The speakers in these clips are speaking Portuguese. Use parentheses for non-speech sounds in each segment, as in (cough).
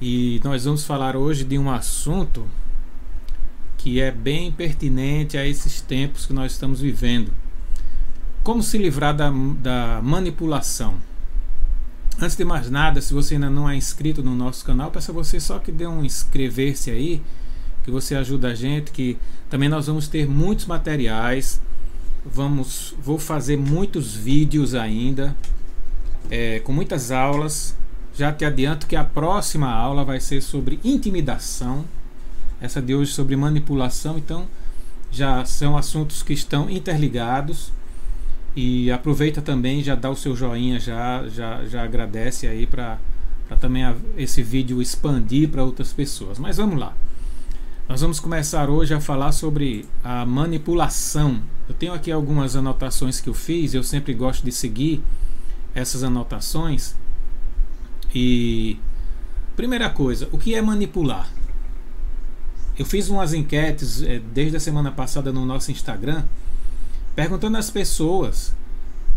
E nós vamos falar hoje de um assunto que é bem pertinente a esses tempos que nós estamos vivendo. Como se livrar da, da manipulação? Antes de mais nada, se você ainda não é inscrito no nosso canal, peço a você só que dê um inscrever-se aí, que você ajuda a gente, que também nós vamos ter muitos materiais. Vamos, vou fazer muitos vídeos ainda, é, com muitas aulas já te adianto que a próxima aula vai ser sobre intimidação, essa de hoje sobre manipulação, então já são assuntos que estão interligados. E aproveita também, já dá o seu joinha, já, já, já agradece aí para também a, esse vídeo expandir para outras pessoas. Mas vamos lá. Nós vamos começar hoje a falar sobre a manipulação. Eu tenho aqui algumas anotações que eu fiz, eu sempre gosto de seguir essas anotações e primeira coisa, o que é manipular? Eu fiz umas enquetes é, desde a semana passada no nosso Instagram, perguntando às pessoas,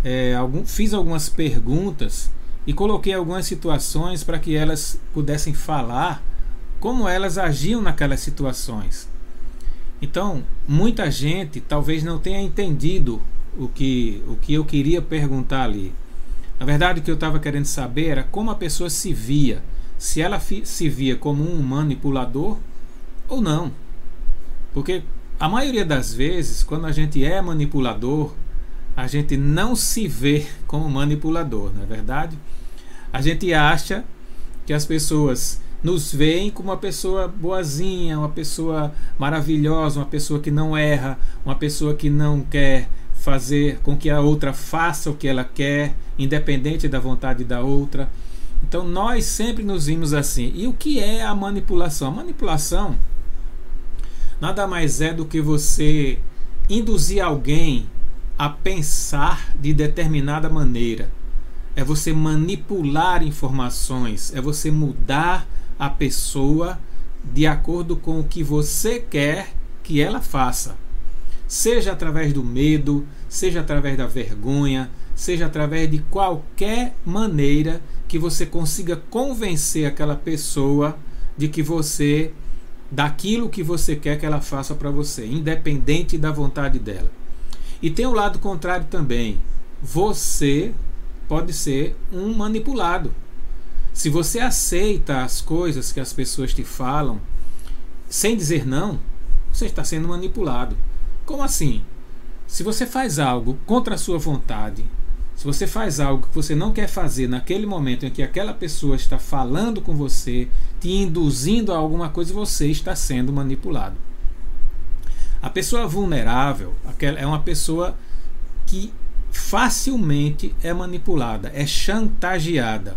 é, algum, fiz algumas perguntas e coloquei algumas situações para que elas pudessem falar como elas agiam naquelas situações. Então, muita gente talvez não tenha entendido o que, o que eu queria perguntar ali. Na verdade, o que eu estava querendo saber era como a pessoa se via. Se ela se via como um manipulador ou não. Porque a maioria das vezes, quando a gente é manipulador, a gente não se vê como manipulador, não é verdade? A gente acha que as pessoas nos veem como uma pessoa boazinha, uma pessoa maravilhosa, uma pessoa que não erra, uma pessoa que não quer fazer com que a outra faça o que ela quer, independente da vontade da outra. Então nós sempre nos vimos assim. E o que é a manipulação? A manipulação nada mais é do que você induzir alguém a pensar de determinada maneira. É você manipular informações, é você mudar a pessoa de acordo com o que você quer que ela faça seja através do medo, seja através da vergonha, seja através de qualquer maneira que você consiga convencer aquela pessoa de que você daquilo que você quer que ela faça para você, independente da vontade dela. E tem o lado contrário também. Você pode ser um manipulado. Se você aceita as coisas que as pessoas te falam sem dizer não, você está sendo manipulado. Como assim? Se você faz algo contra a sua vontade, se você faz algo que você não quer fazer naquele momento em que aquela pessoa está falando com você, te induzindo a alguma coisa, você está sendo manipulado. A pessoa vulnerável é uma pessoa que facilmente é manipulada, é chantageada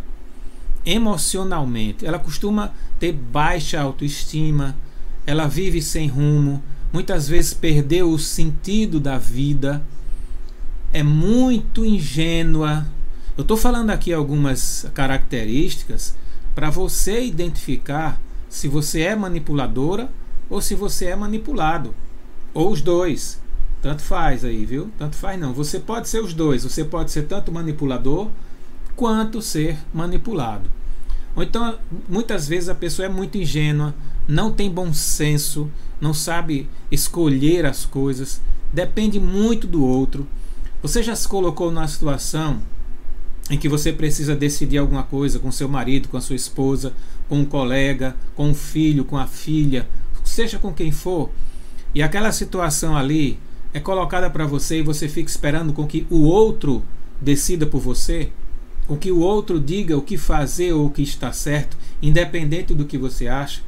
emocionalmente. Ela costuma ter baixa autoestima, ela vive sem rumo, muitas vezes perdeu o sentido da vida, é muito ingênua. Eu estou falando aqui algumas características para você identificar se você é manipuladora ou se você é manipulado, ou os dois. Tanto faz aí, viu? Tanto faz não. Você pode ser os dois. Você pode ser tanto manipulador quanto ser manipulado. Ou então, muitas vezes a pessoa é muito ingênua, não tem bom senso, não sabe escolher as coisas, depende muito do outro. Você já se colocou numa situação em que você precisa decidir alguma coisa com seu marido, com a sua esposa, com um colega, com um filho, com a filha, seja com quem for, e aquela situação ali é colocada para você e você fica esperando com que o outro decida por você, com que o outro diga o que fazer ou o que está certo, independente do que você acha.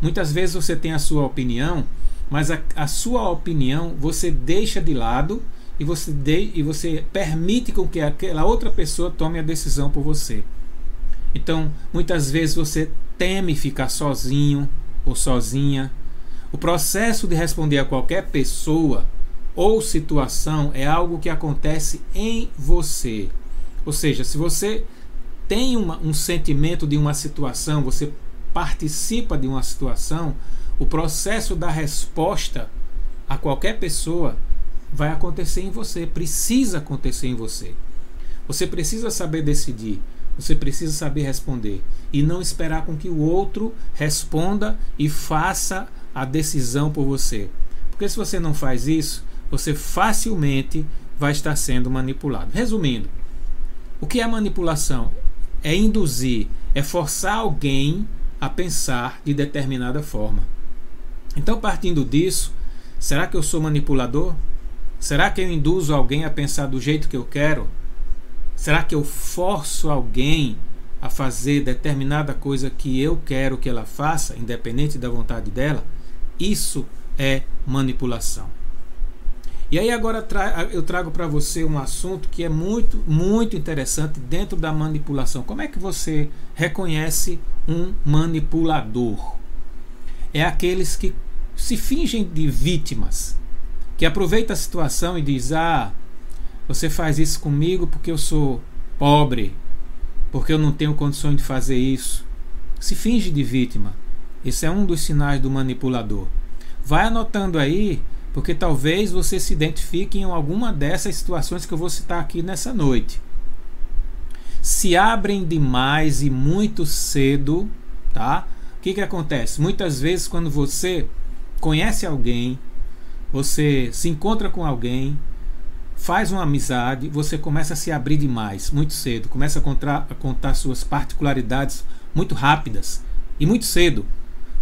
Muitas vezes você tem a sua opinião, mas a, a sua opinião você deixa de lado e você, de, e você permite com que aquela outra pessoa tome a decisão por você. Então, muitas vezes você teme ficar sozinho ou sozinha. O processo de responder a qualquer pessoa ou situação é algo que acontece em você. Ou seja, se você tem uma, um sentimento de uma situação, você participa de uma situação, o processo da resposta a qualquer pessoa vai acontecer em você, precisa acontecer em você. Você precisa saber decidir Você precisa saber responder e não esperar com que o outro responda e faça a decisão por você. Porque se você não faz isso, você facilmente vai estar sendo manipulado. Resumindo, o que é manipulação? É induzir, é forçar alguém a pensar de determinada forma. Então, partindo disso, será que eu sou manipulador? Será que eu induzo alguém a pensar do jeito que eu quero? Será que eu forço alguém a fazer determinada coisa que eu quero que ela faça, independente da vontade dela? Isso é manipulação. E aí agora eu trago para você um assunto que é muito, muito interessante dentro da manipulação. Como é que você reconhece um manipulador? É aqueles que se fingem de vítimas, que aproveita a situação e diz: "Ah, você faz isso comigo porque eu sou pobre, porque eu não tenho condições de fazer isso". Se finge de vítima. Esse é um dos sinais do manipulador. Vai anotando aí porque talvez você se identifique em alguma dessas situações que eu vou citar aqui nessa noite. Se abrem demais e muito cedo, tá? O que, que acontece? Muitas vezes, quando você conhece alguém, você se encontra com alguém, faz uma amizade, você começa a se abrir demais, muito cedo, começa a contar, a contar suas particularidades muito rápidas e muito cedo.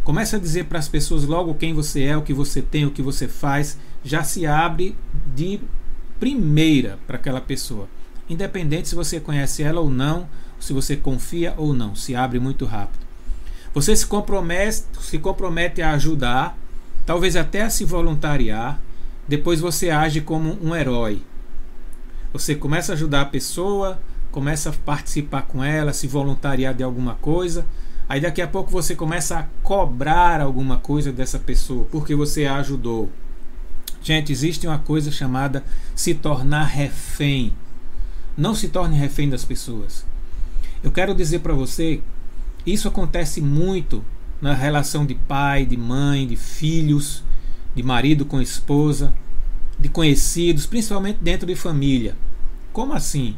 Começa a dizer para as pessoas logo quem você é, o que você tem, o que você faz, já se abre de primeira para aquela pessoa. Independente se você conhece ela ou não, se você confia ou não, se abre muito rápido. Você se compromete, se compromete a ajudar, talvez até se voluntariar, depois você age como um herói. Você começa a ajudar a pessoa, começa a participar com ela, se voluntariar de alguma coisa, Aí daqui a pouco você começa a cobrar alguma coisa dessa pessoa porque você a ajudou. Gente, existe uma coisa chamada se tornar refém. Não se torne refém das pessoas. Eu quero dizer para você, isso acontece muito na relação de pai, de mãe, de filhos, de marido com esposa, de conhecidos, principalmente dentro de família. Como assim?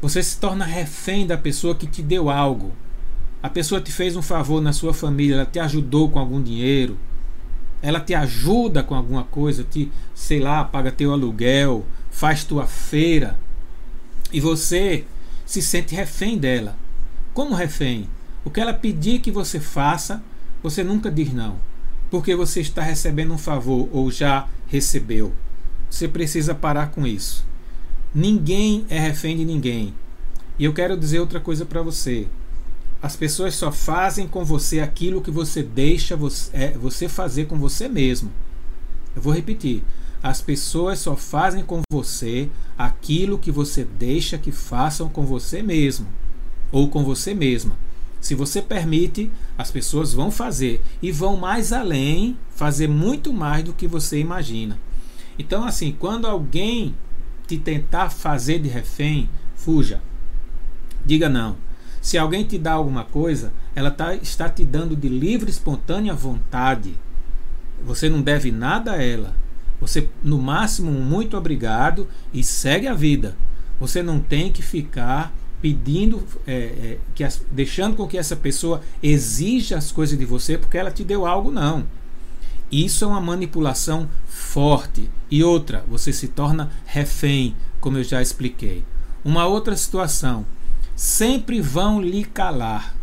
Você se torna refém da pessoa que te deu algo. A pessoa te fez um favor na sua família, ela te ajudou com algum dinheiro, ela te ajuda com alguma coisa, te, sei lá, paga teu aluguel, faz tua feira, e você se sente refém dela. Como refém? O que ela pedir que você faça, você nunca diz não, porque você está recebendo um favor ou já recebeu. Você precisa parar com isso. Ninguém é refém de ninguém. E eu quero dizer outra coisa para você. As pessoas só fazem com você aquilo que você deixa você, é, você fazer com você mesmo. Eu vou repetir. As pessoas só fazem com você aquilo que você deixa que façam com você mesmo ou com você mesma. Se você permite, as pessoas vão fazer e vão mais além, fazer muito mais do que você imagina. Então, assim, quando alguém te tentar fazer de refém, fuja. Diga não. Se alguém te dá alguma coisa, ela tá, está te dando de livre, espontânea vontade. Você não deve nada a ela. Você, no máximo, muito obrigado e segue a vida. Você não tem que ficar pedindo, é, é, que as, deixando com que essa pessoa exija as coisas de você porque ela te deu algo, não. Isso é uma manipulação forte. E outra, você se torna refém, como eu já expliquei. Uma outra situação sempre vão lhe calar.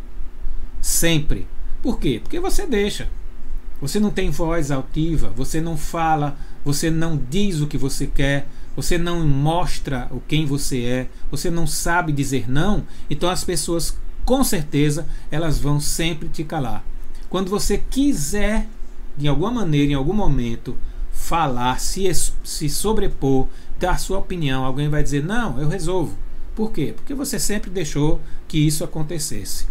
Sempre. Por quê? Porque você deixa. Você não tem voz altiva, você não fala, você não diz o que você quer, você não mostra o quem você é, você não sabe dizer não, então as pessoas com certeza elas vão sempre te calar. Quando você quiser de alguma maneira, em algum momento, falar, se, se sobrepor, dar sua opinião, alguém vai dizer: "Não, eu resolvo". Por quê? Porque você sempre deixou que isso acontecesse.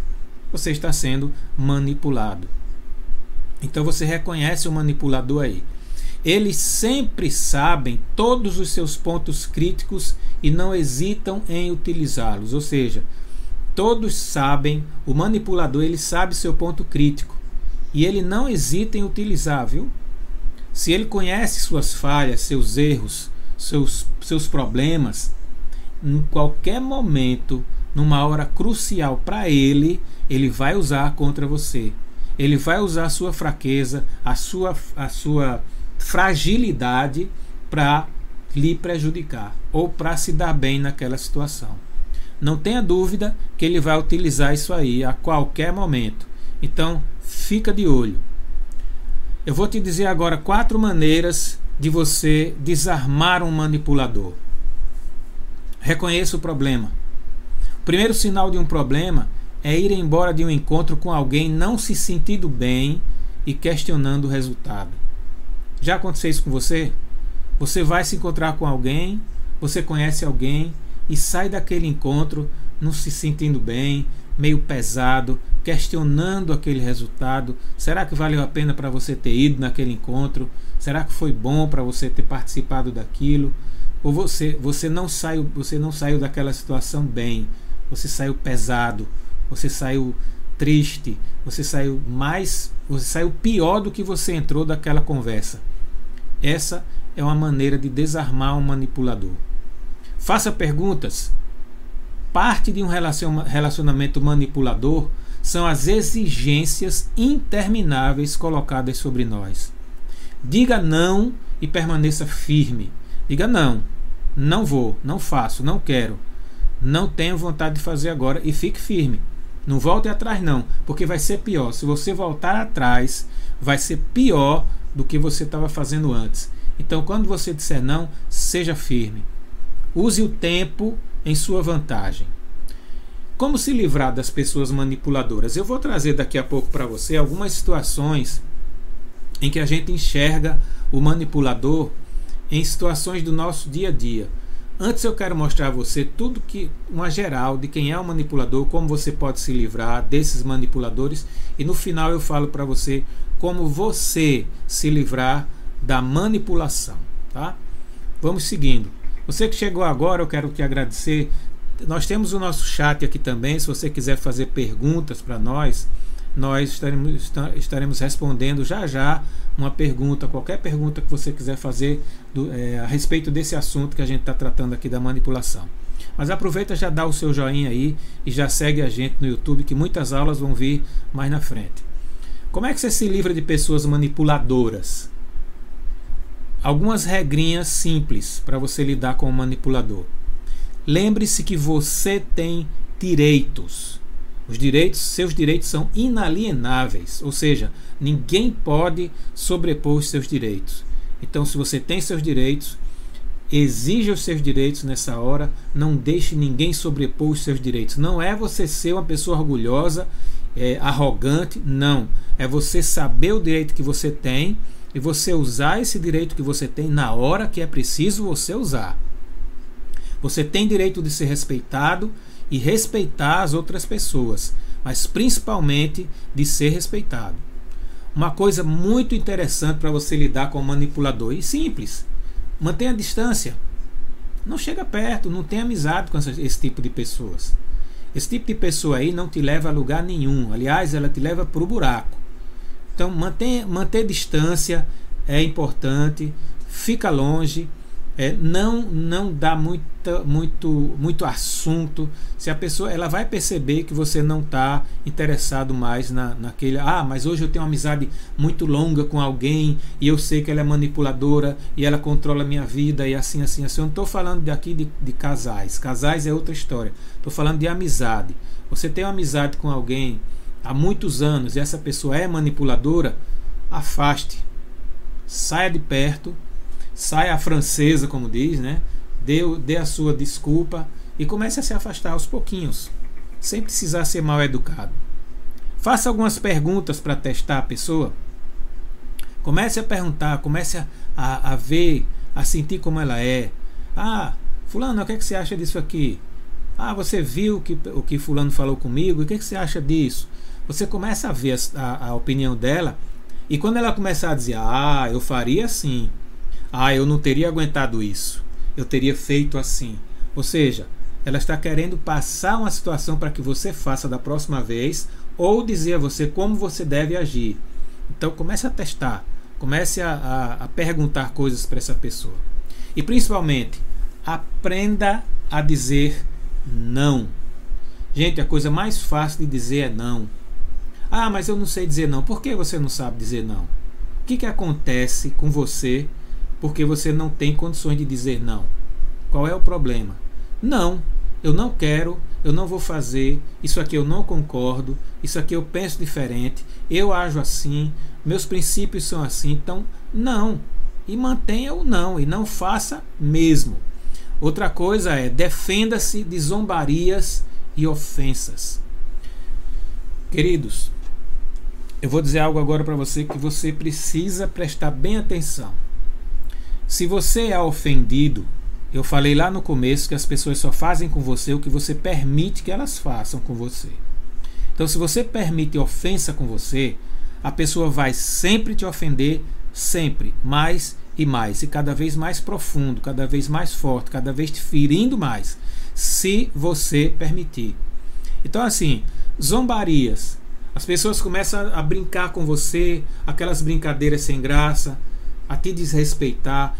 Você está sendo manipulado. Então você reconhece o manipulador aí. Eles sempre sabem todos os seus pontos críticos e não hesitam em utilizá-los. Ou seja, todos sabem, o manipulador ele sabe seu ponto crítico e ele não hesita em utilizar, viu? Se ele conhece suas falhas, seus erros, seus, seus problemas, em qualquer momento numa hora crucial para ele, ele vai usar contra você. Ele vai usar a sua fraqueza, a sua, a sua fragilidade para lhe prejudicar ou para se dar bem naquela situação. Não tenha dúvida que ele vai utilizar isso aí a qualquer momento. Então, fica de olho. Eu vou te dizer agora quatro maneiras de você desarmar um manipulador. Reconheça o problema. O primeiro sinal de um problema é ir embora de um encontro com alguém não se sentindo bem e questionando o resultado. Já aconteceu isso com você? Você vai se encontrar com alguém, você conhece alguém e sai daquele encontro não se sentindo bem, meio pesado, questionando aquele resultado. Será que valeu a pena para você ter ido naquele encontro? Será que foi bom para você ter participado daquilo? Ou você você não saiu você não saiu daquela situação bem? Você saiu pesado, você saiu triste, você saiu mais, você saiu pior do que você entrou daquela conversa. Essa é uma maneira de desarmar um manipulador. Faça perguntas. Parte de um relacionamento manipulador são as exigências intermináveis colocadas sobre nós. Diga não e permaneça firme. Diga não, não vou, não faço, não quero, não tenho vontade de fazer agora e fique firme. Não volte atrás não, porque vai ser pior. Se você voltar atrás, vai ser pior do que você estava fazendo antes. Então, quando você disser não, seja firme. Use o tempo em sua vantagem. Como se livrar das pessoas manipuladoras? Eu vou trazer daqui a pouco para você algumas situações em que a gente enxerga o manipulador em situações do nosso dia a dia. Antes eu quero mostrar a você tudo que uma geral de quem é o manipulador, como você pode se livrar desses manipuladores e no final eu falo para você como você se livrar da manipulação, tá? Vamos seguindo. Você que chegou agora, eu quero te agradecer. Nós temos o nosso chat aqui também. Se você quiser fazer perguntas para nós, nós estaremos, estaremos respondendo já já uma pergunta, qualquer pergunta que você quiser fazer do, é, a respeito desse assunto que a gente está tratando aqui da manipulação. Mas aproveita já dá o seu joinha aí e já segue a gente no YouTube que muitas aulas vão vir mais na frente. Como é que você se livra de pessoas manipuladoras? Algumas regrinhas simples para você lidar com o manipulador. Lembre-se que você tem direitos. Os direitos, seus direitos são inalienáveis, ou seja, ninguém pode sobrepor os seus direitos. Então, se você tem seus direitos, exija os seus direitos nessa hora, não deixe ninguém sobrepor os seus direitos. Não é você ser uma pessoa orgulhosa, é, arrogante, não. É você saber o direito que você tem e você usar esse direito que você tem na hora que é preciso você usar. Você tem direito de ser respeitado e respeitar as outras pessoas, mas principalmente de ser respeitado. Uma coisa muito interessante para você lidar com o manipulador e simples: mantenha a distância. Não chega perto, não tenha amizade com esse tipo de pessoas. Esse tipo de pessoa aí não te leva a lugar nenhum. Aliás, ela te leva para o buraco. Então, manter, manter distância é importante, fica longe, é, não não dá muita, muito muito assunto. Se a pessoa ela vai perceber que você não está interessado mais na, naquele. Ah, mas hoje eu tenho uma amizade muito longa com alguém e eu sei que ela é manipuladora e ela controla a minha vida e assim, assim, assim. Eu não estou falando daqui de, de casais. Casais é outra história. Estou falando de amizade. Você tem uma amizade com alguém há muitos anos e essa pessoa é manipuladora, afaste. Saia de perto, saia a francesa, como diz, né? Dê, dê a sua desculpa e comece a se afastar aos pouquinhos, sem precisar ser mal educado. Faça algumas perguntas para testar a pessoa. Comece a perguntar, comece a, a, a, ver, a sentir como ela é. Ah, fulano, o que, é que você acha disso aqui? Ah, você viu que, o que fulano falou comigo? O que, é que você acha disso? Você começa a ver a, a opinião dela e quando ela começar a dizer, ah, eu faria assim, ah, eu não teria aguentado isso, eu teria feito assim. Ou seja, ela está querendo passar uma situação para que você faça da próxima vez ou dizer a você como você deve agir. Então comece a testar, comece a, a, a perguntar coisas para essa pessoa. E principalmente, aprenda a dizer não. Gente, a coisa mais fácil de dizer é não. Ah, mas eu não sei dizer não. Por que você não sabe dizer não? O que, que acontece com você porque você não tem condições de dizer não? Qual é o problema? Não, eu não quero, eu não vou fazer, isso aqui eu não concordo, isso aqui eu penso diferente, eu ajo assim, meus princípios são assim, então não. E mantenha o não, e não faça mesmo. Outra coisa é defenda-se de zombarias e ofensas. Queridos, eu vou dizer algo agora para você que você precisa prestar bem atenção. Se você é ofendido, eu falei lá no começo que as pessoas só fazem com você o que você permite que elas façam com você. Então, se você permite ofensa com você, a pessoa vai sempre te ofender, sempre, mais e mais, e cada vez mais profundo, cada vez mais forte, cada vez te ferindo mais, se você permitir. Então, assim, zombarias. As pessoas começam a brincar com você, aquelas brincadeiras sem graça, a te desrespeitar.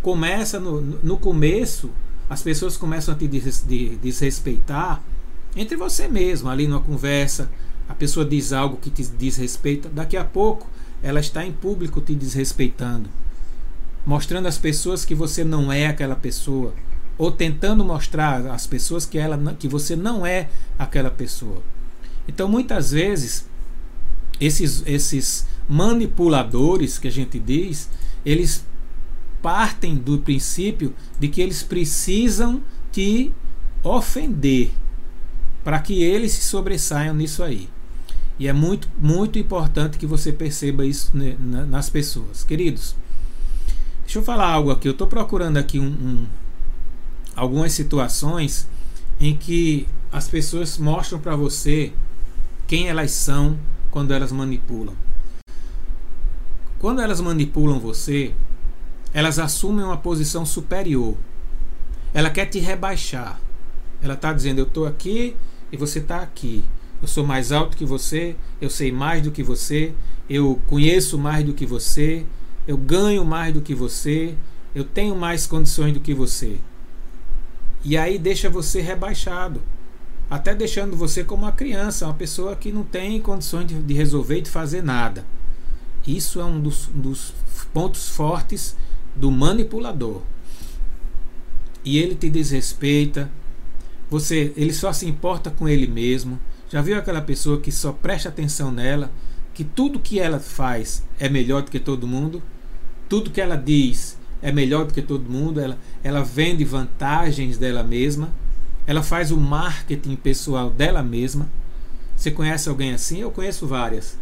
Começa no, no começo, as pessoas começam a te desrespeitar entre você mesmo, ali numa conversa. A pessoa diz algo que te desrespeita, daqui a pouco ela está em público te desrespeitando, mostrando às pessoas que você não é aquela pessoa, ou tentando mostrar às pessoas que, ela, que você não é aquela pessoa. Então, muitas vezes, esses, esses manipuladores que a gente diz, eles partem do princípio de que eles precisam te ofender para que eles se sobressaiam nisso aí. E é muito, muito importante que você perceba isso nas pessoas. Queridos, deixa eu falar algo aqui. Eu estou procurando aqui um, um, algumas situações em que as pessoas mostram para você quem elas são quando elas manipulam. Quando elas manipulam você, elas assumem uma posição superior. Ela quer te rebaixar. Ela está dizendo: Eu estou aqui e você está aqui. Eu sou mais alto que você, eu sei mais do que você, eu conheço mais do que você, eu ganho mais do que você, eu tenho mais condições do que você. E aí deixa você rebaixado, até deixando você como uma criança, uma pessoa que não tem condições de, de resolver e de fazer nada. Isso é um dos, dos pontos fortes do manipulador. E ele te desrespeita, você, ele só se importa com ele mesmo. Já viu aquela pessoa que só presta atenção nela, que tudo que ela faz é melhor do que todo mundo? Tudo que ela diz é melhor do que todo mundo, ela, ela vende vantagens dela mesma, ela faz o marketing pessoal dela mesma. Você conhece alguém assim? Eu conheço várias.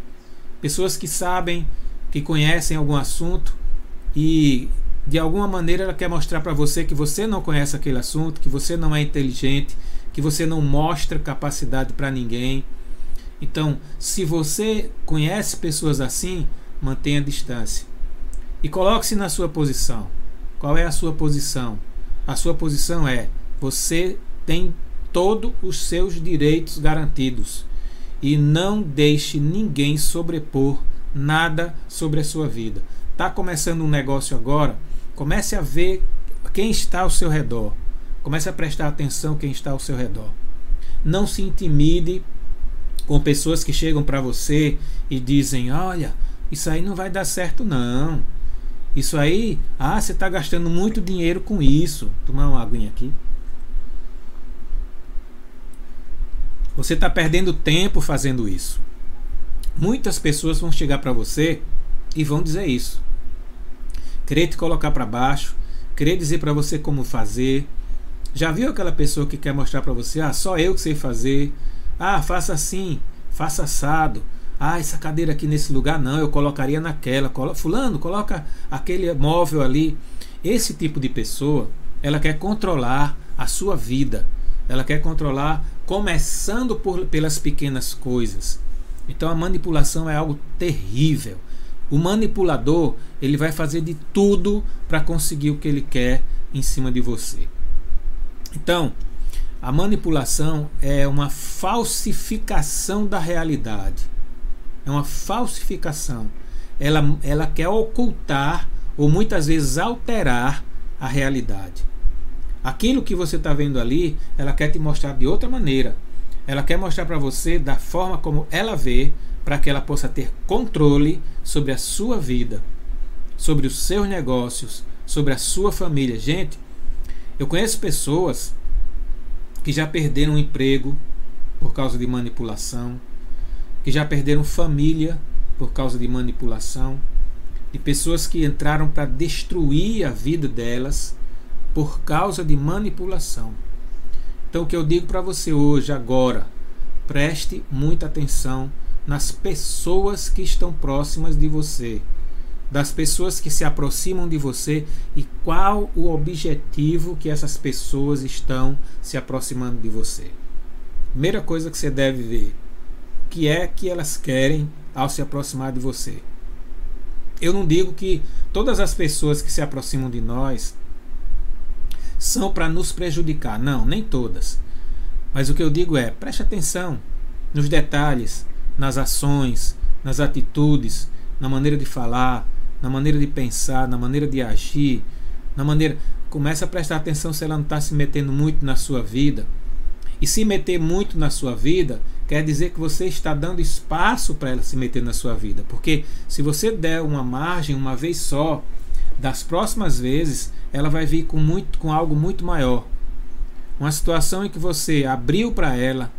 Pessoas que sabem, que conhecem algum assunto e de alguma maneira ela quer mostrar para você que você não conhece aquele assunto, que você não é inteligente, que você não mostra capacidade para ninguém. Então, se você conhece pessoas assim, mantenha distância. E coloque-se na sua posição. Qual é a sua posição? A sua posição é: você tem todos os seus direitos garantidos e não deixe ninguém sobrepor nada sobre a sua vida. Está começando um negócio agora? Comece a ver quem está ao seu redor. Comece a prestar atenção quem está ao seu redor. Não se intimide com pessoas que chegam para você e dizem: Olha, isso aí não vai dar certo, não. Isso aí, ah, você está gastando muito dinheiro com isso. Tomar uma aguinha aqui. Você está perdendo tempo fazendo isso. Muitas pessoas vão chegar para você e vão dizer isso querer te colocar para baixo, querer dizer para você como fazer. Já viu aquela pessoa que quer mostrar para você, ah, só eu que sei fazer. Ah, faça assim, faça assado. Ah, essa cadeira aqui nesse lugar não, eu colocaria naquela. Fulano, coloca aquele móvel ali. Esse tipo de pessoa, ela quer controlar a sua vida. Ela quer controlar começando por, pelas pequenas coisas. Então a manipulação é algo terrível. O manipulador, ele vai fazer de tudo para conseguir o que ele quer em cima de você. Então, a manipulação é uma falsificação da realidade. É uma falsificação. Ela, ela quer ocultar ou muitas vezes alterar a realidade. Aquilo que você está vendo ali, ela quer te mostrar de outra maneira. Ela quer mostrar para você da forma como ela vê, para que ela possa ter controle sobre a sua vida, sobre os seus negócios, sobre a sua família. Gente, eu conheço pessoas que já perderam o emprego por causa de manipulação, que já perderam família por causa de manipulação, de pessoas que entraram para destruir a vida delas por causa de manipulação. Então, o que eu digo para você hoje, agora, preste muita atenção nas pessoas que estão próximas de você, das pessoas que se aproximam de você e qual o objetivo que essas pessoas estão se aproximando de você. Primeira coisa que você deve ver, o que é que elas querem ao se aproximar de você. Eu não digo que todas as pessoas que se aproximam de nós são para nos prejudicar. Não, nem todas. Mas o que eu digo é: preste atenção nos detalhes, nas ações, nas atitudes, na maneira de falar, na maneira de pensar, na maneira de agir, na maneira. Comece a prestar atenção se ela não está se metendo muito na sua vida. E se meter muito na sua vida, quer dizer que você está dando espaço para ela se meter na sua vida. Porque se você der uma margem uma vez só, das próximas vezes ela vai vir com, muito, com algo muito maior. Uma situação em que você abriu para ela,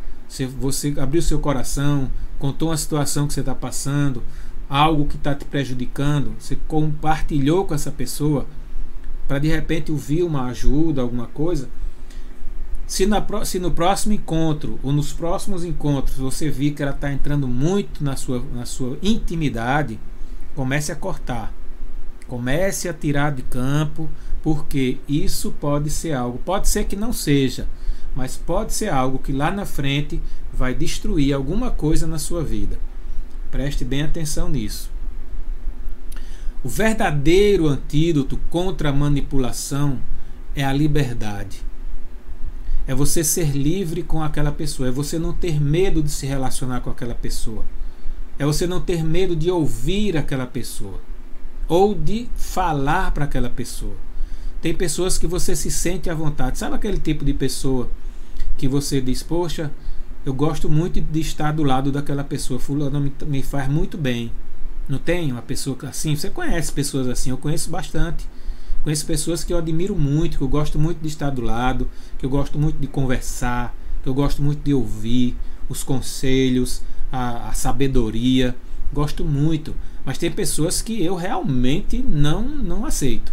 você abriu seu coração, contou uma situação que você está passando, algo que está te prejudicando, você compartilhou com essa pessoa para de repente ouvir uma ajuda, alguma coisa. Se, na, se no próximo encontro ou nos próximos encontros você vir que ela está entrando muito na sua, na sua intimidade, comece a cortar. Comece a tirar de campo, porque isso pode ser algo, pode ser que não seja, mas pode ser algo que lá na frente vai destruir alguma coisa na sua vida. Preste bem atenção nisso. O verdadeiro antídoto contra a manipulação é a liberdade. É você ser livre com aquela pessoa, é você não ter medo de se relacionar com aquela pessoa. É você não ter medo de ouvir aquela pessoa ou de falar para aquela pessoa. Tem pessoas que você se sente à vontade. Sabe aquele tipo de pessoa que você diz, poxa, eu gosto muito de estar do lado daquela pessoa, fulano me, me faz muito bem. Não tem uma pessoa assim? Você conhece pessoas assim? Eu conheço bastante. Conheço pessoas que eu admiro muito, que eu gosto muito de estar do lado, que eu gosto muito de conversar, que eu gosto muito de ouvir os conselhos, a, a sabedoria. Gosto muito. Mas tem pessoas que eu realmente não, não aceito.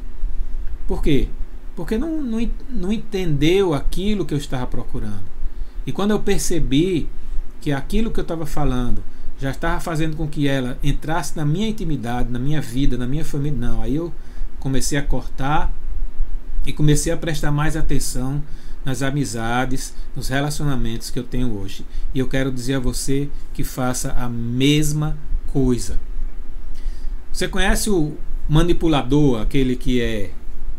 Por quê? Porque não, não, não entendeu aquilo que eu estava procurando. E quando eu percebi que aquilo que eu estava falando já estava fazendo com que ela entrasse na minha intimidade, na minha vida, na minha família, não. Aí eu comecei a cortar e comecei a prestar mais atenção nas amizades, nos relacionamentos que eu tenho hoje. E eu quero dizer a você que faça a mesma coisa. Você conhece o manipulador, aquele que é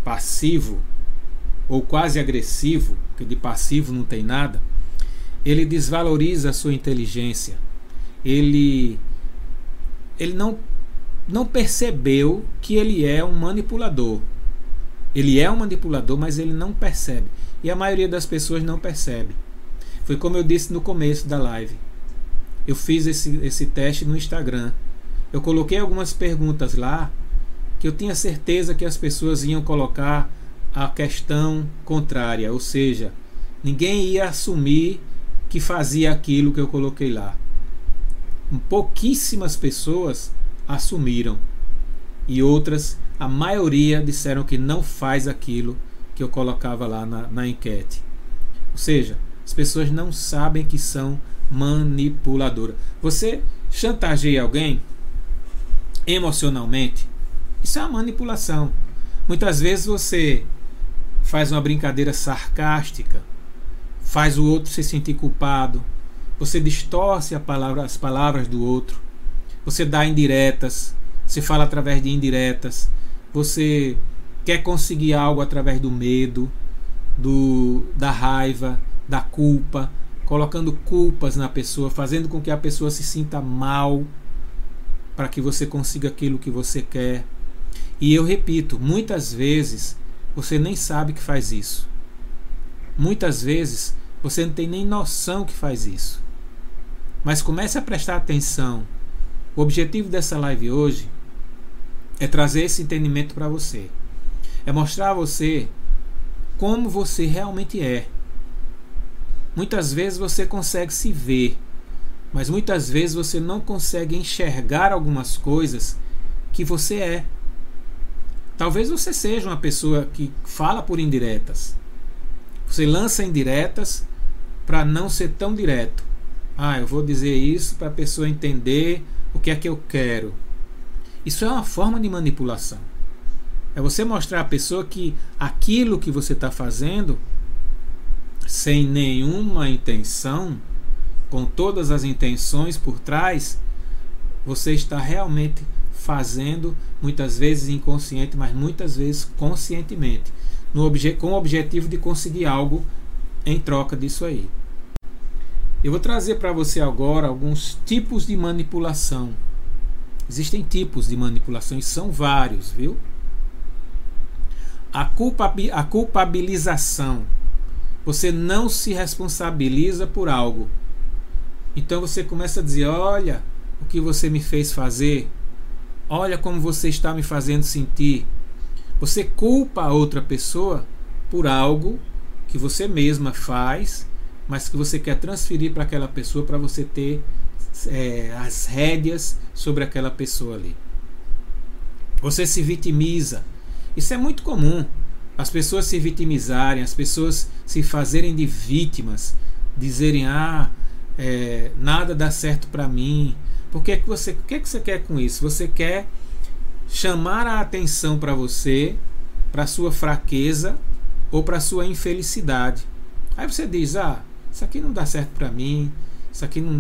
passivo ou quase agressivo, que de passivo não tem nada, ele desvaloriza a sua inteligência. Ele ele não não percebeu que ele é um manipulador. Ele é um manipulador, mas ele não percebe. E a maioria das pessoas não percebe. Foi como eu disse no começo da live. Eu fiz esse, esse teste no Instagram. Eu coloquei algumas perguntas lá que eu tinha certeza que as pessoas iam colocar a questão contrária, ou seja, ninguém ia assumir que fazia aquilo que eu coloquei lá. Pouquíssimas pessoas assumiram e outras, a maioria, disseram que não faz aquilo que eu colocava lá na, na enquete. Ou seja, as pessoas não sabem que são manipuladoras. Você chantageia alguém emocionalmente, isso é uma manipulação. Muitas vezes você faz uma brincadeira sarcástica, faz o outro se sentir culpado, você distorce palavra, as palavras do outro, você dá indiretas, você fala através de indiretas, você quer conseguir algo através do medo, do, da raiva, da culpa, colocando culpas na pessoa, fazendo com que a pessoa se sinta mal para que você consiga aquilo que você quer. E eu repito, muitas vezes você nem sabe que faz isso. Muitas vezes Você não tem nem noção que faz isso. Mas comece a prestar atenção. O objetivo dessa live hoje é trazer esse entendimento para você. É mostrar a você como você realmente é. Muitas vezes você consegue se ver, mas muitas vezes você não consegue enxergar algumas coisas que você é. Talvez você seja uma pessoa que fala por indiretas. Você lança indiretas para não ser tão direto. Ah, eu vou dizer isso para a pessoa entender o que é que eu quero. Isso é uma forma de manipulação. É você mostrar à pessoa que aquilo que você está fazendo, sem nenhuma intenção, com todas as intenções por trás, você está realmente fazendo, muitas vezes inconsciente, mas muitas vezes conscientemente, obje com o objetivo de conseguir algo em troca disso aí. Eu vou trazer para você agora alguns tipos de manipulação. Existem tipos de manipulação e são vários, viu? A, culpa, a culpabilização. Você não se responsabiliza por algo. Então você começa a dizer: Olha o que você me fez fazer, Olha como você está me fazendo sentir. Você culpa a outra pessoa por algo que você mesma faz, mas que você quer transferir para aquela pessoa para você ter é, as rédeas sobre aquela pessoa ali. Você se vitimiza. Isso é muito comum. As pessoas se vitimizarem, as pessoas se fazerem de vítimas, dizerem: ah, é, nada dá certo para mim, por que, que você, o que, que você quer com isso? Você quer chamar a atenção para você, para sua fraqueza ou para sua infelicidade. Aí você diz: "Ah, isso aqui não dá certo para mim. Isso aqui não,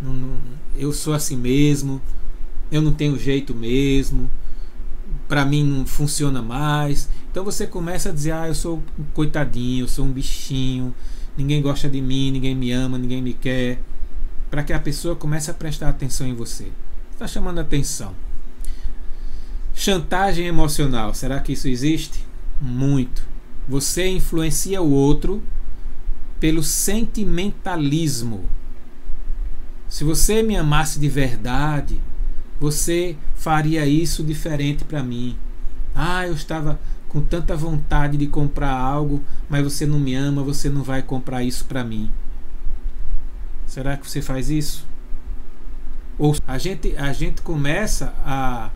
não, não, eu sou assim mesmo. Eu não tenho jeito mesmo. Para mim não funciona mais". Então você começa a dizer: "Ah, eu sou um coitadinho, eu sou um bichinho. Ninguém gosta de mim, ninguém me ama, ninguém me quer" para que a pessoa comece a prestar atenção em você. Está chamando atenção. Chantagem emocional, será que isso existe? Muito. Você influencia o outro pelo sentimentalismo. Se você me amasse de verdade, você faria isso diferente para mim. Ah, eu estava com tanta vontade de comprar algo, mas você não me ama, você não vai comprar isso para mim. Será que você faz isso? Ou a gente, a gente começa a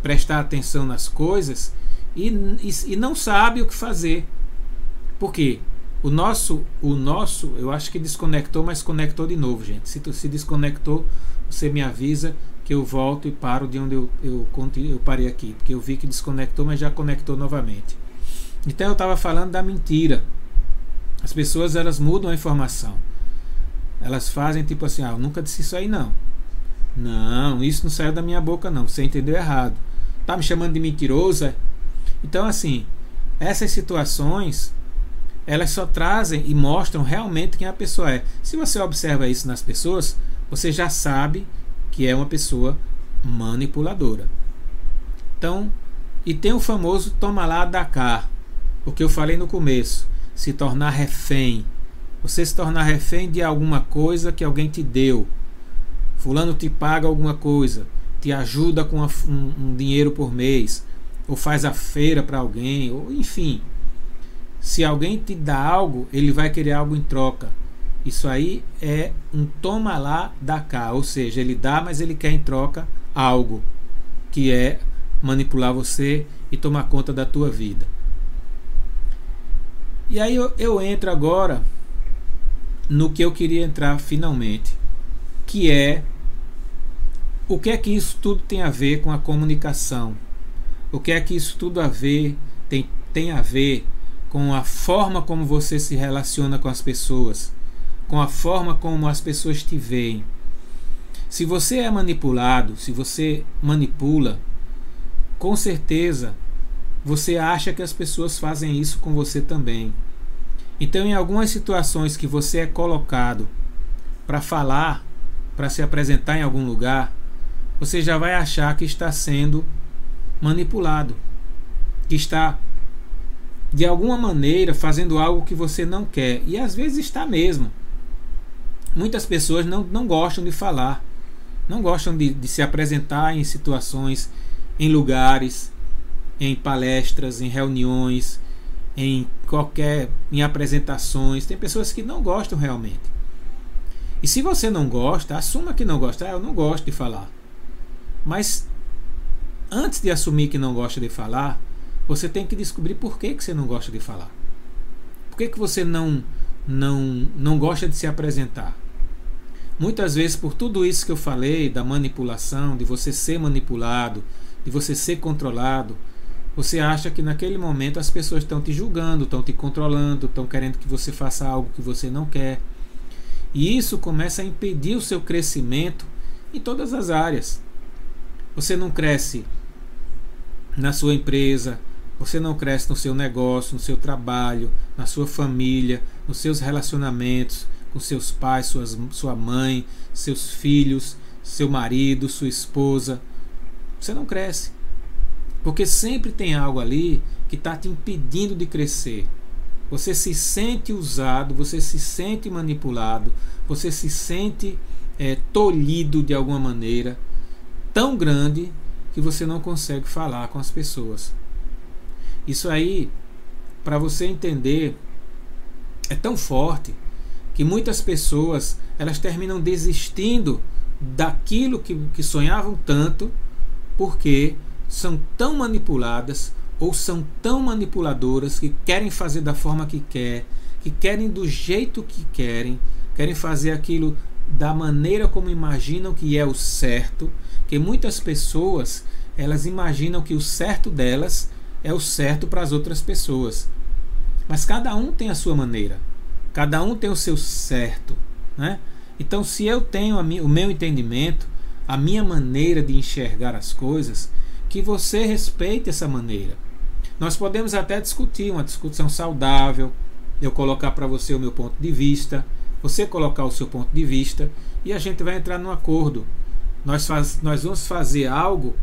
prestar atenção nas coisas e, e, e não sabe o que fazer. Por quê? O nosso, o nosso, eu acho que desconectou, mas conectou de novo, gente. Se tu se desconectou, você me avisa que eu volto e paro de onde eu, eu, eu parei aqui. Porque eu vi que desconectou, mas já conectou novamente. Então eu estava falando da mentira. As pessoas elas mudam a informação. Elas fazem tipo assim: ah, eu nunca disse isso aí não. Não, isso não saiu da minha boca não. Você entendeu errado. Tá me chamando de mentirosa? Então assim, essas situações elas só trazem e mostram realmente quem a pessoa é. Se você observa isso nas pessoas, você já sabe que é uma pessoa manipuladora. Então, e tem o famoso toma lá da cá, o que eu falei no começo, se tornar refém. Você se tornar refém de alguma coisa que alguém te deu. Fulano te paga alguma coisa, te ajuda com um, um dinheiro por mês, ou faz a feira para alguém, ou enfim. Se alguém te dá algo, ele vai querer algo em troca. Isso aí é um toma lá da cá, ou seja, ele dá, mas ele quer em troca algo, que é manipular você e tomar conta da tua vida. E aí eu, eu entro agora no que eu queria entrar finalmente, que é o que é que isso tudo tem a ver com a comunicação? O que é que isso tudo a ver tem, tem a ver com a forma como você se relaciona com as pessoas, com a forma como as pessoas te veem. Se você é manipulado, se você manipula, com certeza você acha que as pessoas fazem isso com você também. Então, em algumas situações que você é colocado para falar, para se apresentar em algum lugar, você já vai achar que está sendo manipulado, que está de alguma maneira fazendo algo que você não quer. E às vezes está mesmo. Muitas pessoas não, não gostam de falar, não gostam de, de se apresentar em situações, em lugares, em palestras, em reuniões, em qualquer em apresentações. Tem pessoas que não gostam realmente. E se você não gosta, assuma que não gosta. Ah, eu não gosto de falar. Mas antes de assumir que não gosta de falar, você tem que descobrir por que, que você não gosta de falar. Por que, que você não, não, não gosta de se apresentar? Muitas vezes, por tudo isso que eu falei, da manipulação, de você ser manipulado, de você ser controlado, você acha que naquele momento as pessoas estão te julgando, estão te controlando, estão querendo que você faça algo que você não quer. E isso começa a impedir o seu crescimento em todas as áreas. Você não cresce na sua empresa, você não cresce no seu negócio, no seu trabalho, na sua família, nos seus relacionamentos com seus pais, suas, sua mãe, seus filhos, seu marido, sua esposa. Você não cresce. Porque sempre tem algo ali que está te impedindo de crescer. Você se sente usado, você se sente manipulado, você se sente é, tolhido de alguma maneira, tão grande que você não consegue falar com as pessoas. Isso aí, para você entender, é tão forte que muitas pessoas elas terminam desistindo daquilo que, que sonhavam tanto porque são tão manipuladas ou são tão manipuladoras que querem fazer da forma que quer, que querem do jeito que querem, querem fazer aquilo da maneira como imaginam que é o certo, que muitas pessoas elas imaginam que o certo delas é o certo para as outras pessoas. Mas cada um tem a sua maneira. Cada um tem o seu certo, né? Então, se eu tenho o meu entendimento, a minha maneira de enxergar as coisas, que você respeite essa maneira. Nós podemos até discutir uma discussão saudável, eu colocar para você o meu ponto de vista, você colocar o seu ponto de vista e a gente vai entrar num acordo. Nós, faz, nós vamos fazer algo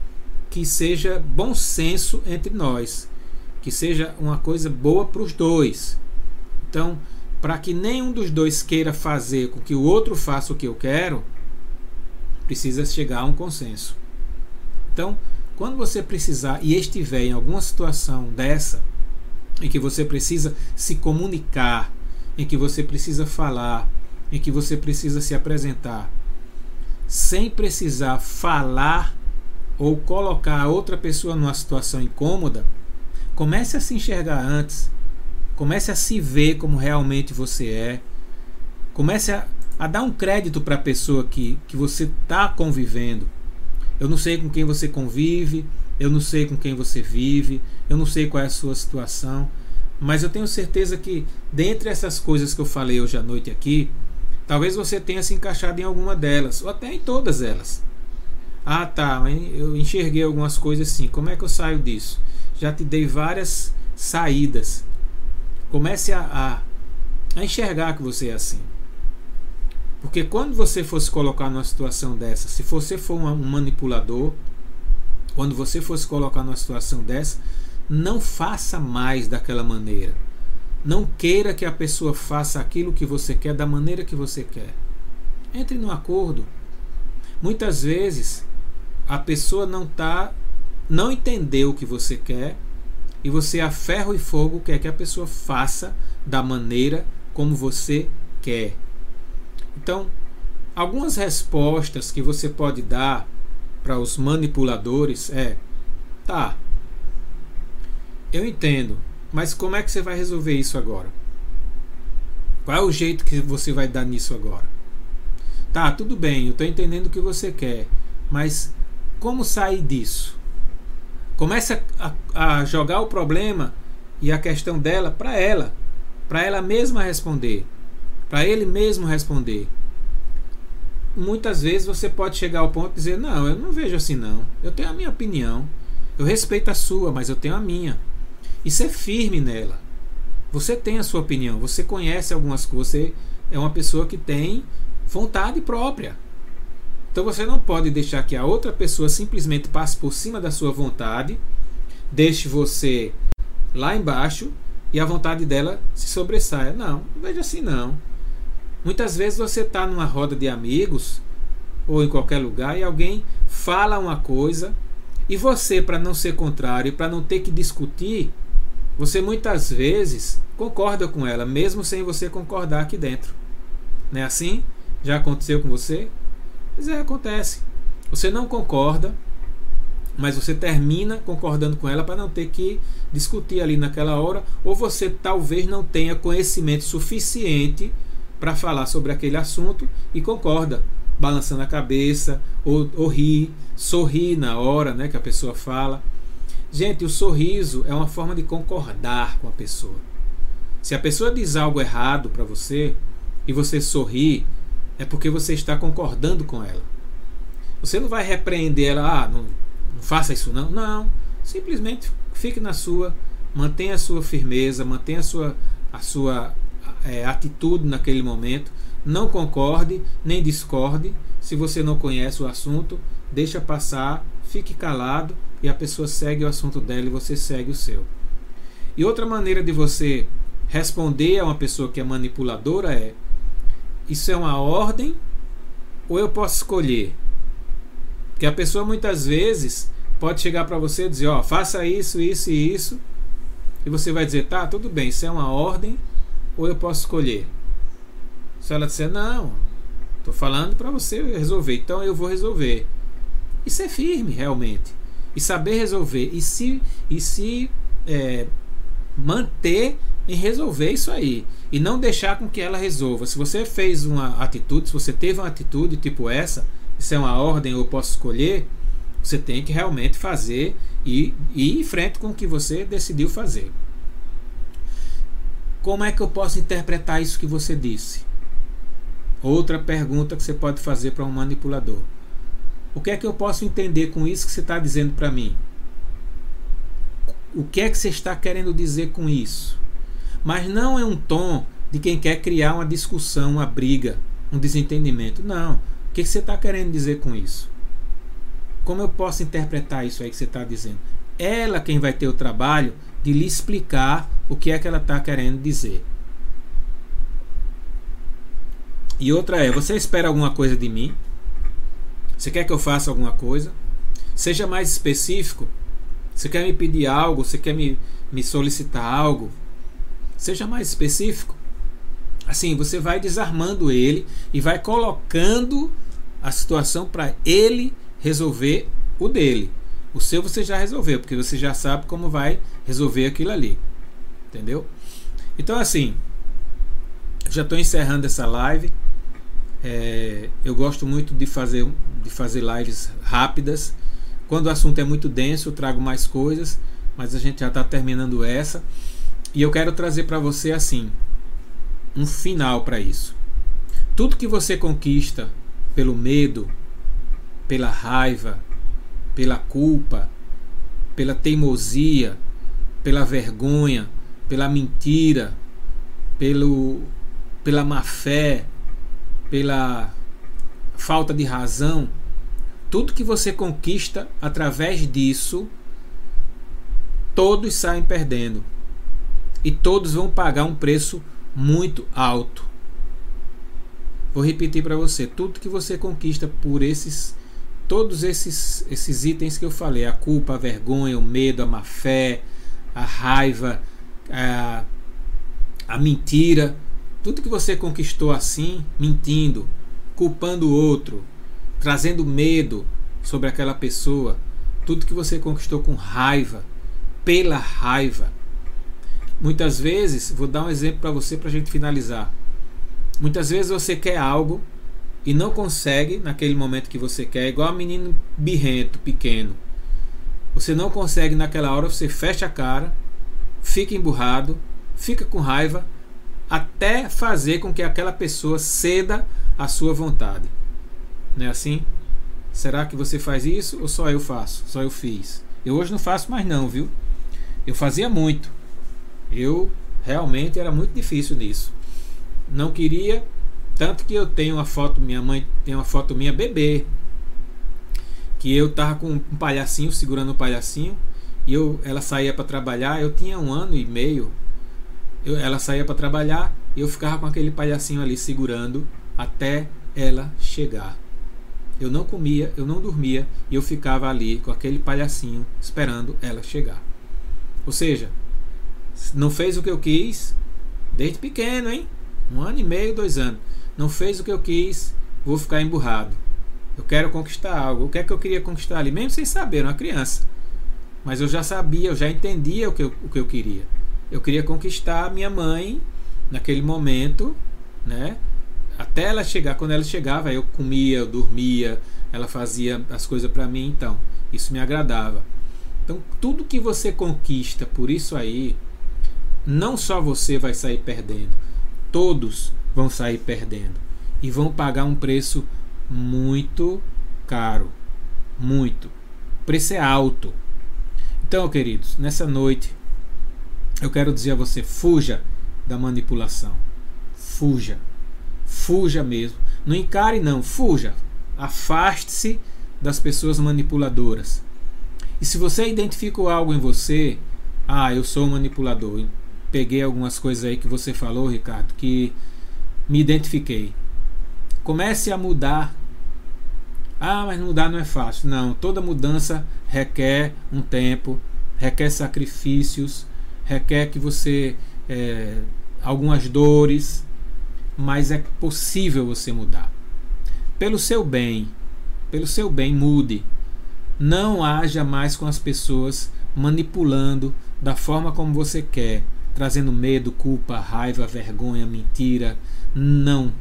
que seja bom senso entre nós, que seja uma coisa boa para os dois. Então, para que nenhum dos dois queira fazer com que o outro faça o que eu quero, precisa chegar a um consenso. Então, quando você precisar e estiver em alguma situação dessa, em que você precisa se comunicar, em que você precisa falar, em que você precisa se apresentar, sem precisar falar ou colocar a outra pessoa numa situação incômoda, comece a se enxergar antes Comece a se ver como realmente você é. Comece a, a dar um crédito para a pessoa que, que você está convivendo. Eu não sei com quem você convive, eu não sei com quem você vive, eu não sei qual é a sua situação, mas eu tenho certeza que, dentre essas coisas que eu falei hoje à noite aqui, talvez você tenha se encaixado em alguma delas, ou até em todas elas. Ah, tá, eu enxerguei algumas coisas assim. Como é que eu saio disso? Já te dei várias saídas. Comece a, a, a enxergar que você é assim. Porque quando você fosse colocar numa situação dessa, se você for um manipulador, quando você fosse colocar numa situação dessa, não faça mais daquela maneira. Não queira que a pessoa faça aquilo que você quer da maneira que você quer. Entre no acordo. Muitas vezes a pessoa não tá não entendeu o que você quer e você a ferro e fogo quer que a pessoa faça da maneira como você quer. Então, algumas respostas que você pode dar para os manipuladores é: tá, eu entendo, mas como é que você vai resolver isso agora? Qual é o jeito que você vai dar nisso agora? Tá, tudo bem, eu estou entendendo o que você quer, mas como sair disso? Comece a, a jogar o problema e a questão dela para ela, para ela mesma responder, para ele mesmo responder. Muitas vezes você pode chegar ao ponto de dizer: Não, eu não vejo assim, não. Eu tenho a minha opinião. Eu respeito a sua, mas eu tenho a minha. E ser firme nela. Você tem a sua opinião, você conhece algumas coisas, você é uma pessoa que tem vontade própria. Então você não pode deixar que a outra pessoa simplesmente passe por cima da sua vontade, deixe você lá embaixo e a vontade dela se sobressaia. Não, veja assim não. Muitas vezes você está numa roda de amigos ou em qualquer lugar e alguém fala uma coisa e você, para não ser contrário, para não ter que discutir, você muitas vezes concorda com ela, mesmo sem você concordar aqui dentro. Não é assim? Já aconteceu com você? Pois é, acontece. Você não concorda, mas você termina concordando com ela para não ter que discutir ali naquela hora, ou você talvez não tenha conhecimento suficiente para falar sobre aquele assunto e concorda, balançando a cabeça, ou, ou ri, sorri na hora né, que a pessoa fala. Gente, o sorriso é uma forma de concordar com a pessoa. Se a pessoa diz algo errado para você e você sorri, é porque você está concordando com ela. Você não vai repreender ela, ah, não, não faça isso não. Não. Simplesmente fique na sua, mantenha a sua firmeza, mantenha a sua, a sua é, atitude naquele momento. Não concorde nem discorde. Se você não conhece o assunto, deixa passar, fique calado e a pessoa segue o assunto dela e você segue o seu. E outra maneira de você responder a uma pessoa que é manipuladora é: isso é uma ordem ou eu posso escolher? Que a pessoa muitas vezes pode chegar para você e dizer: ó, faça isso, isso e isso. E você vai dizer: tá, tudo bem, isso é uma ordem ou eu posso escolher? Se ela disser: não, estou falando para você resolver, então eu vou resolver. E ser firme realmente. E saber resolver. E se, e se é, manter em resolver isso aí. E não deixar com que ela resolva. Se você fez uma atitude, se você teve uma atitude tipo essa isso é uma ordem ou posso escolher, você tem que realmente fazer e, e ir em frente com o que você decidiu fazer. Como é que eu posso interpretar isso que você disse? Outra pergunta que você pode fazer para um manipulador. O que é que eu posso entender com isso que você está dizendo para mim? O que é que você está querendo dizer com isso? Mas não é um tom de quem quer criar uma discussão, uma briga, um desentendimento. Não. O que você está querendo dizer com isso? Como eu posso interpretar isso aí que você está dizendo? Ela quem vai ter o trabalho de lhe explicar o que é que ela está querendo dizer. E outra é: você espera alguma coisa de mim? Você quer que eu faça alguma coisa? Seja mais específico. Você quer me pedir algo? Você quer me, me solicitar algo? Seja mais específico. Assim, você vai desarmando ele e vai colocando a situação para ele resolver o dele. O seu você já resolveu, porque você já sabe como vai resolver aquilo ali. Entendeu? Então, assim, já estou encerrando essa live. É, eu gosto muito de fazer, de fazer lives rápidas. Quando o assunto é muito denso, eu trago mais coisas, mas a gente já está terminando essa. E eu quero trazer para você assim um final para isso. Tudo que você conquista pelo medo, pela raiva, pela culpa, pela teimosia, pela vergonha, pela mentira, pelo, pela má fé, pela falta de razão, tudo que você conquista através disso, todos saem perdendo. E todos vão pagar um preço muito alto. Vou repetir para você, tudo que você conquista por esses todos esses esses itens que eu falei, a culpa, a vergonha, o medo, a má fé, a raiva, a, a mentira, tudo que você conquistou assim, mentindo, culpando o outro, trazendo medo sobre aquela pessoa, tudo que você conquistou com raiva, pela raiva, Muitas vezes, vou dar um exemplo para você para a gente finalizar. Muitas vezes você quer algo e não consegue naquele momento que você quer, igual um menino birrento, pequeno. Você não consegue naquela hora, você fecha a cara, fica emburrado, fica com raiva, até fazer com que aquela pessoa ceda à sua vontade. Não é assim? Será que você faz isso ou só eu faço? Só eu fiz. Eu hoje não faço mais não, viu? Eu fazia muito. Eu realmente era muito difícil nisso. Não queria, tanto que eu tenho uma foto, minha mãe tem uma foto minha bebê, que eu tava com um palhacinho segurando um palhacinho e eu, ela saía para trabalhar. Eu tinha um ano e meio, eu, ela saía para trabalhar e eu ficava com aquele palhacinho ali segurando até ela chegar. Eu não comia, eu não dormia e eu ficava ali com aquele palhacinho esperando ela chegar. Ou seja, não fez o que eu quis desde pequeno, hein? Um ano e meio, dois anos. Não fez o que eu quis, vou ficar emburrado. Eu quero conquistar algo. O que é que eu queria conquistar ali? Mesmo sem saber, uma criança. Mas eu já sabia, eu já entendia o que eu, o que eu queria. Eu queria conquistar a minha mãe naquele momento, né? Até ela chegar, quando ela chegava, eu comia, eu dormia, ela fazia as coisas para mim, então isso me agradava. Então, tudo que você conquista por isso aí, não só você vai sair perdendo, todos vão sair perdendo e vão pagar um preço muito caro, muito. O preço é alto. Então, queridos, nessa noite eu quero dizer a você: fuja da manipulação. Fuja. Fuja mesmo. Não encare, não. Fuja. Afaste-se das pessoas manipuladoras. E se você identificou algo em você, ah, eu sou um manipulador. Peguei algumas coisas aí que você falou, Ricardo, que me identifiquei. Comece a mudar. Ah, mas mudar não é fácil. Não, toda mudança requer um tempo, requer sacrifícios, requer que você. É, algumas dores, mas é possível você mudar. Pelo seu bem, pelo seu bem, mude. Não haja mais com as pessoas manipulando da forma como você quer, trazendo medo, culpa, raiva, vergonha, mentira. Não.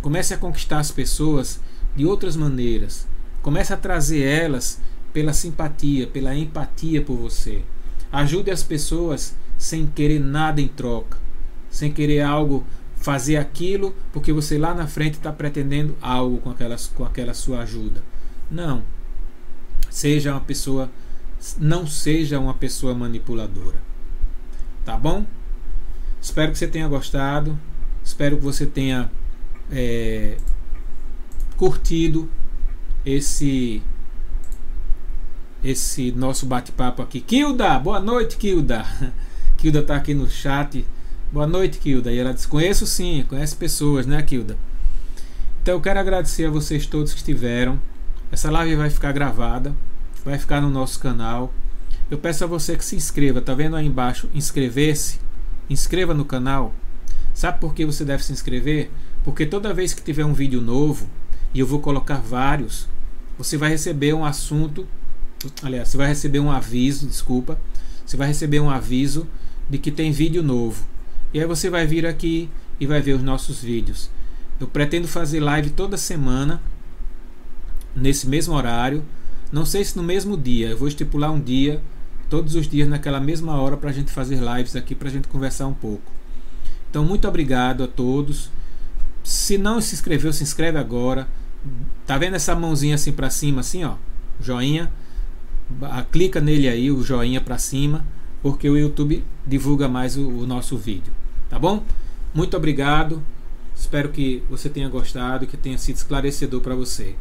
Comece a conquistar as pessoas de outras maneiras. Comece a trazer elas pela simpatia, pela empatia por você. Ajude as pessoas sem querer nada em troca, sem querer algo, fazer aquilo porque você lá na frente está pretendendo algo com, aquelas, com aquela sua ajuda. Não. Seja uma pessoa, não seja uma pessoa manipuladora. Tá bom? Espero que você tenha gostado. Espero que você tenha é, curtido esse esse nosso bate-papo aqui. Kilda, boa noite, Kilda. (laughs) Kilda está aqui no chat. Boa noite, Kilda. E ela diz: Conheço sim, conhece pessoas, né, Kilda? Então eu quero agradecer a vocês todos que estiveram. Essa live vai ficar gravada, vai ficar no nosso canal. Eu peço a você que se inscreva. Tá vendo aí embaixo? Inscrever-se. Inscreva no canal. Sabe por que você deve se inscrever? Porque toda vez que tiver um vídeo novo, e eu vou colocar vários, você vai receber um assunto, aliás, você vai receber um aviso, desculpa, você vai receber um aviso de que tem vídeo novo. E aí você vai vir aqui e vai ver os nossos vídeos. Eu pretendo fazer live toda semana, nesse mesmo horário. Não sei se no mesmo dia, eu vou estipular um dia, todos os dias naquela mesma hora para a gente fazer lives aqui, para a gente conversar um pouco. Então, muito obrigado a todos. Se não se inscreveu, se inscreve agora. Tá vendo essa mãozinha assim para cima, assim, ó, joinha. Clica nele aí, o joinha para cima, porque o YouTube divulga mais o, o nosso vídeo, tá bom? Muito obrigado. Espero que você tenha gostado, que tenha sido esclarecedor para você.